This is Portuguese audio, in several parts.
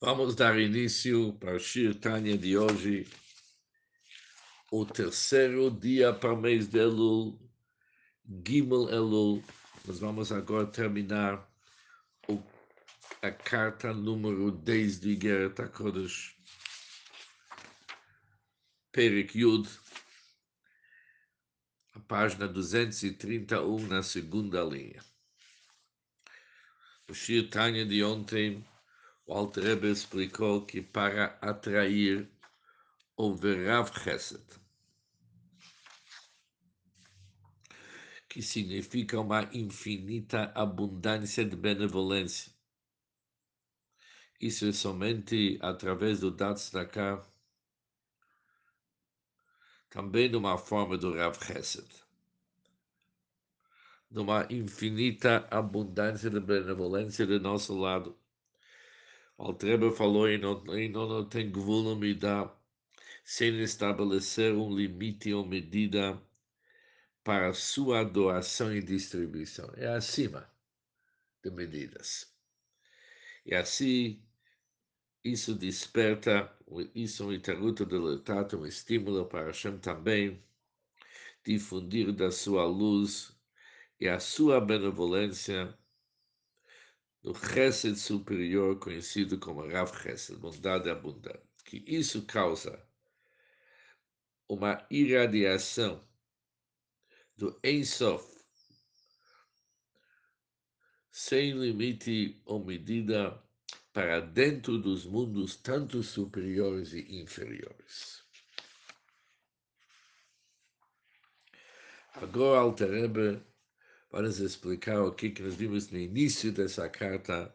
Vamos dar início para o Shir Tanya de hoje, o terceiro dia para o mês de Elul, Gimel Elul. Nós vamos agora terminar o, a carta número 10 de Igeret HaKodesh, Perik Yud, a página 231 na segunda linha. O Shir Tanya de ontem o Alter Rebbe explicou que para atrair o Verav Chesed, que significa uma infinita abundância de benevolência, isso é somente através do Datzdaka, também numa forma do Rav Chesed, numa infinita abundância de benevolência do nosso lado Altreba falou em não, em não tem dá sem estabelecer um limite ou medida para sua doação e distribuição. É acima de medidas. E assim, isso desperta, isso é um itaruto deletado, um estímulo para Hashem também difundir da sua luz e a sua benevolência do Chesed superior, conhecido como Rav Chesed, bondade abundante, que isso causa uma irradiação do Ensof, sem limite ou medida, para dentro dos mundos tanto superiores e inferiores. Agora, Alter para nos explicar o que, que nós vimos no início dessa carta,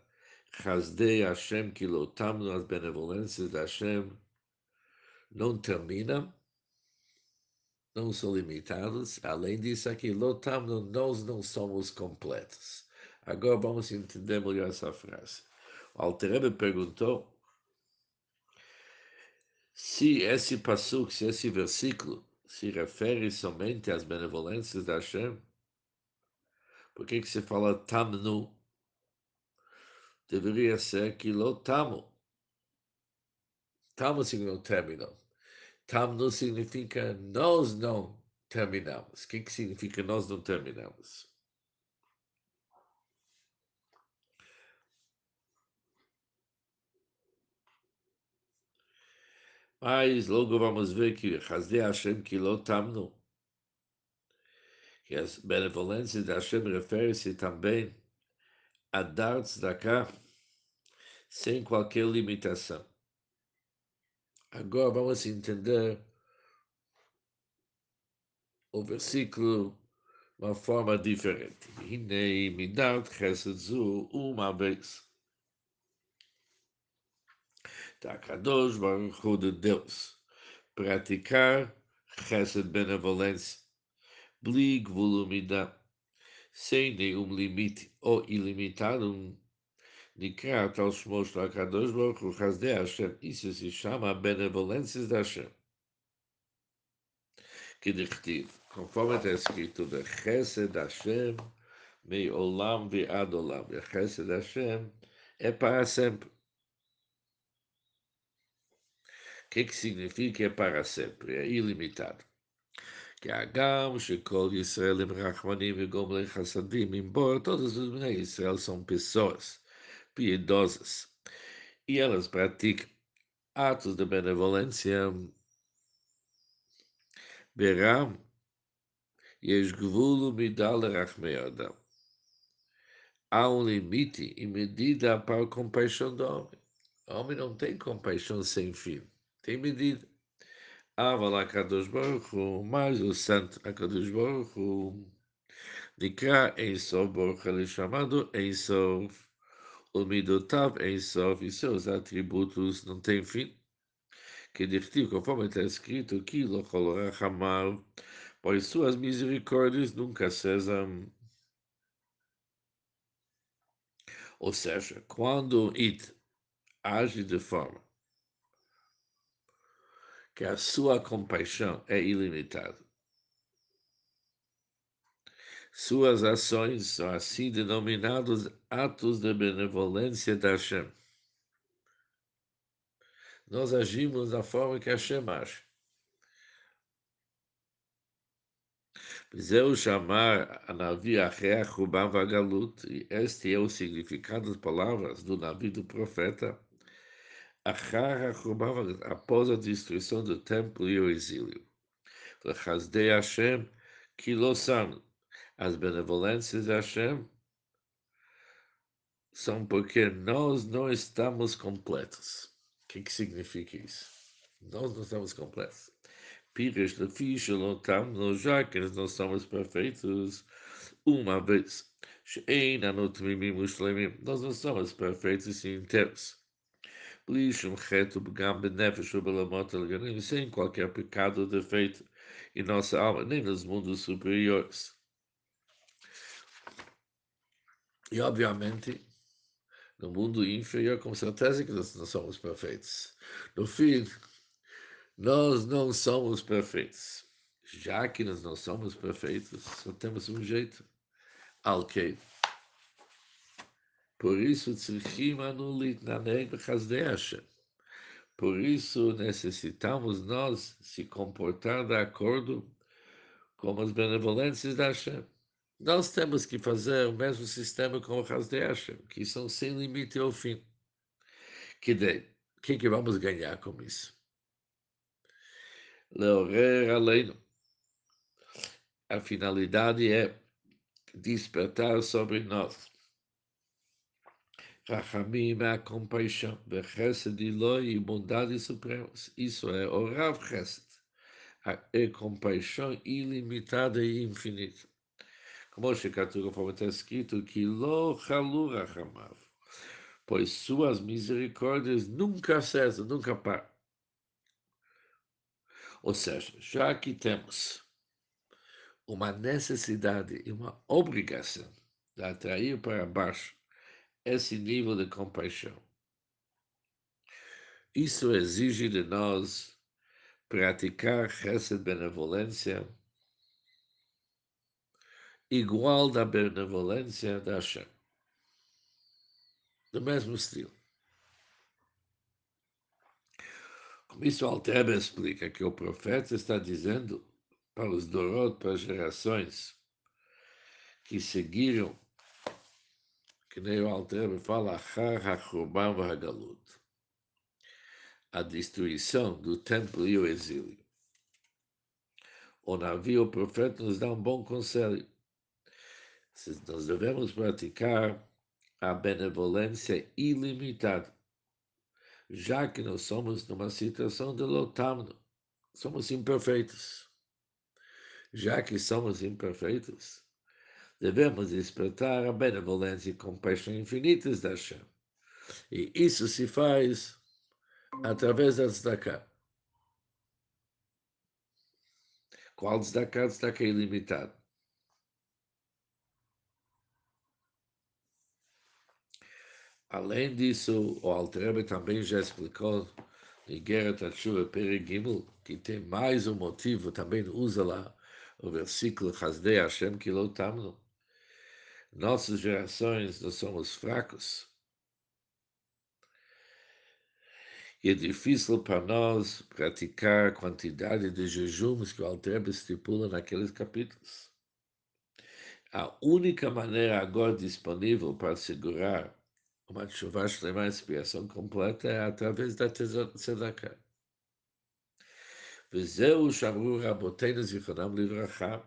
Hasdei Hashem, que lotamos as benevolências da Hashem, não terminam, não são limitados. Além disso, aqui, lotamos, nós não somos completos. Agora vamos entender melhor essa frase. O Alterebe perguntou se esse passo, se esse versículo se refere somente às benevolências da Hashem, por que, que se fala tamnu? Deveria ser que lo tamo. Significa terminal. Tamnu significa nós não terminamos. O que, que significa nós não terminamos? Mas logo vamos ver que Hasde Hashem que lo tamnu que as benevolências da Hashem refere-se também a dar tzedakah sem qualquer limitação. Agora vamos entender o versículo de uma forma diferente. Hinei midat chesed zu uma vez. Da Kadosh Baruch de Deus. Praticar chesed benevolência Bligvulumida, sem nenhum limite ou ilimitado, Nikrat aos mostros a Kadosh Baruch Hu Hasdei Hashem, isso se chama benevolências da Hashem. Que dichtiv, conforme está escrito, de Chesed Hashem, mei olam vi ad olam, e Chesed Hashem é para sempre. O que, que significa é para sempre? É ilimitado כי הגם שכל ישראל הם רחמנים וגומלי חסדים, embora todos os bnei Israel são pessoas piedosas e elas praticam atos de benevolência, verão יש גבול ומידה לרחמי אדם. Há um limite e medida para a compaixão do homem. O homem não tem compaixão sem fim, tem medida. Avala Kadosh Baruch Hu, o santo Akadosh Baruch Hu, Nikra Eisof Baruch ele chamado Eisof, o Midotav Eisof e seus atributos não têm fim. Que dirtiu, conforme está escrito, que Lochol Rahamar, pois suas misericórdias nunca sejam Ou seja, quando It age de forma que a sua compaixão é ilimitada. Suas ações são assim denominados atos de benevolência da Hashem. nós agimos da forma que Hashem age. Zeu chamar a Navi Achea Ruban Vagalut, e este é o significado das palavras do Navi do profeta, após a destruição do templo e o exílio. Chazdei Hashem, Kilosan, as benevolências de Hashem são porque nós não estamos completos. O que, que significa isso? Nós não estamos completos. Pires de ficha lotam, já que nós não somos perfeitos, uma vez. Nós não somos perfeitos e inteiros. Lixum reto begam benefesh belamot sem qualquer pecado ou defeito em nossa alma, nem nos mundos superiores. E, obviamente, no mundo inferior, com certeza que nós não somos perfeitos. No fim, nós não somos perfeitos. Já que nós não somos perfeitos, só temos um jeito. Ok. Por isso, por isso necessitamos nós se comportar de acordo com as benevolências da Hashem. Nós temos que fazer o mesmo sistema com o Hasdei Hashem, que são sem limite ao fim. Que o que, que vamos ganhar com isso? Leorer Aleino. A finalidade é despertar sobre nós. Rachamim é a compaixão, Bechesed e bondade supremas. Isso é o Rav Chesed, é compaixão ilimitada e infinita. Como Shekatu, conforme está escrito, que lo chalu rachamav, pois suas misericórdias nunca cessam, nunca param. Ou seja, já que temos uma necessidade e uma obrigação de atrair para baixo esse nível de compaixão, isso exige de nós praticar essa benevolência igual da benevolência da Hashem. Do mesmo estilo. Com isso, Alteba explica que o profeta está dizendo para os Dorot, para as gerações que seguiram, que nem o Alteba fala, a destruição do templo e o exílio. O navio, o profeta, nos dá um bom conselho. Nós devemos praticar a benevolência ilimitada já que nós somos numa situação de lotamno, somos imperfeitos. Já que somos imperfeitos, devemos despertar a benevolência e compaixão infinitas da Hashem. E isso se faz através da tzedakah. Qual tzedakah? Tzedakah ilimitado. Além disso, o Altrebe também já explicou em Guerra Tatshuva Perigimel, que tem mais um motivo, também usa lá o versículo Hasdei Hashem Kilotamno Nossas gerações, nós somos fracos. E é difícil para nós praticar a quantidade de jejuns que o Altrebe estipula naqueles capítulos. A única maneira agora disponível para segurar uma chuva extrema, expiação completa é através da tzedakah. וזהו שאמרו רבותינו זיכרונם לברכה.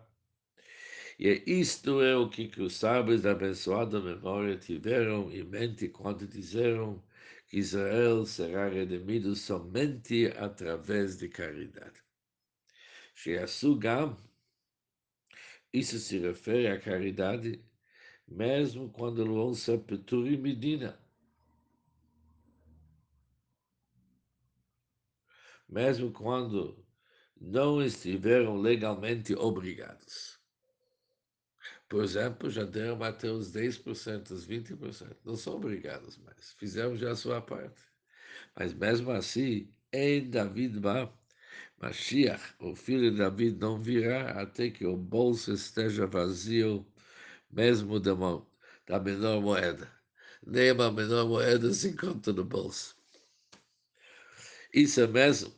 e isto é o que, que os sábios da abençoada memória tiveram em mente quando disseram que Israel será redimido somente através de caridade. Sheasugam, isso se refere à caridade mesmo quando vão ser Petur Medina. Mesmo quando não estiveram legalmente obrigados. Por exemplo, já deram até os 10%, os 20%. Não são obrigados mais. Fizeram já a sua parte. Mas mesmo assim, em David Ba, Mashiach, o filho de David, não virá até que o bolso esteja vazio mesmo da, mão, da menor moeda. Nem a menor moeda se encontra no bolso. Isso é mesmo.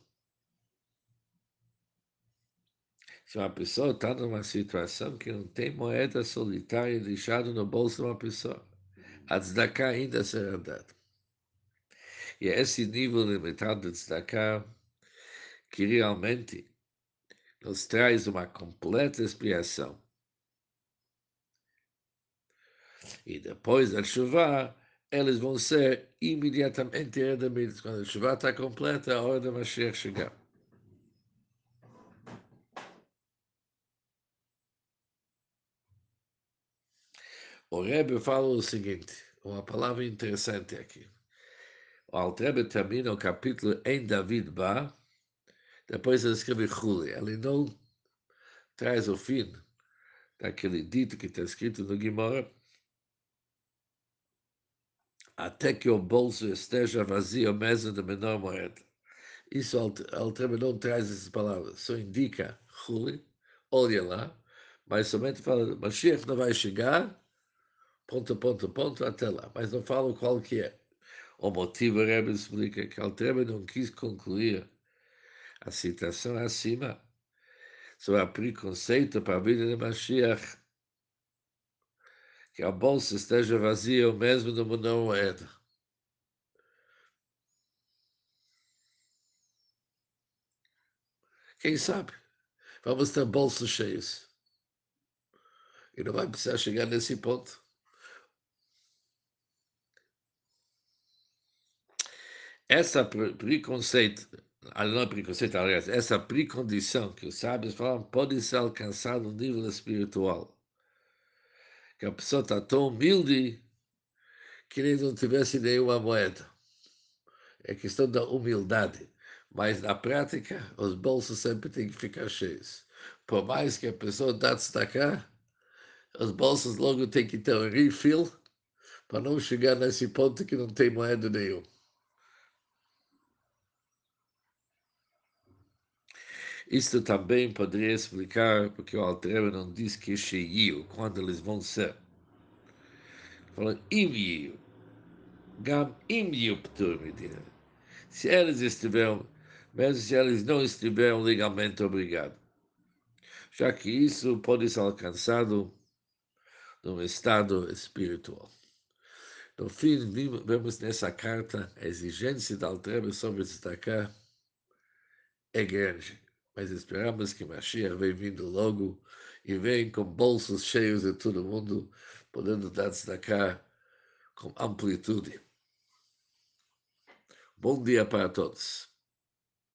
Se uma pessoa está numa situação que não tem moeda solitária deixada no bolso de uma pessoa, a tzedakah ainda será dada. E é esse nível limitado de tzedakah que realmente nos traz uma completa expiação. E depois da chuva, eles vão ser imediatamente redimidos. Quando a chuva está completa, a hora da Mashiach chegar. O Rebbe fala o seguinte, uma palavra interessante aqui. O Altrebe termina o capítulo em David Ba, depois ele escreve Chuli. Ele não traz o fim daquele dito que está escrito no Guimara, até que o bolso esteja vazio mesmo da menor moeda. Isso Altrebe não traz essas palavras, só indica Chuli, olha lá, mas somente fala, Mashiach não vai chegar, ponto, ponto, ponto, até lá, mas não fala qual que é. O motivo, Rebbe explica que Altrebe não quis concluir a citação acima sobre o preconceito para a vida de Mashiach, que a bolsa esteja vazia mesmo no mundo moeda. Quem sabe? Vamos ter bolsos cheios. E não vai precisar chegar nesse ponto. Essa preconceito não é preconceito, aliás, essa precondição que os sábios falam pode ser alcançada no nível espiritual. Que a pessoa está tão humilde que nem não tivesse nenhuma moeda. É questão da humildade. Mas na prática, os bolsos sempre têm que ficar cheios. Por mais que a pessoa dá destacar, os bolsos logo têm que ter um refill para não chegar nesse ponto que não tem moeda nenhuma. Isto também poderia explicar porque o Altreba não diz que é cheio, quando eles vão ser. Falando im gam im ptur medina. Se eles estiveram, mesmo se eles não estiveram legalmente obrigados. Já que isso pode ser alcançado num estado espiritual. No fim, vemos nessa carta a exigência da Altreba sobre destacar é grande mas esperamos que Mashiach vem vindo logo e vem com bolsos cheios de todo mundo, podendo dar destacar com amplitude. Bom dia para todos.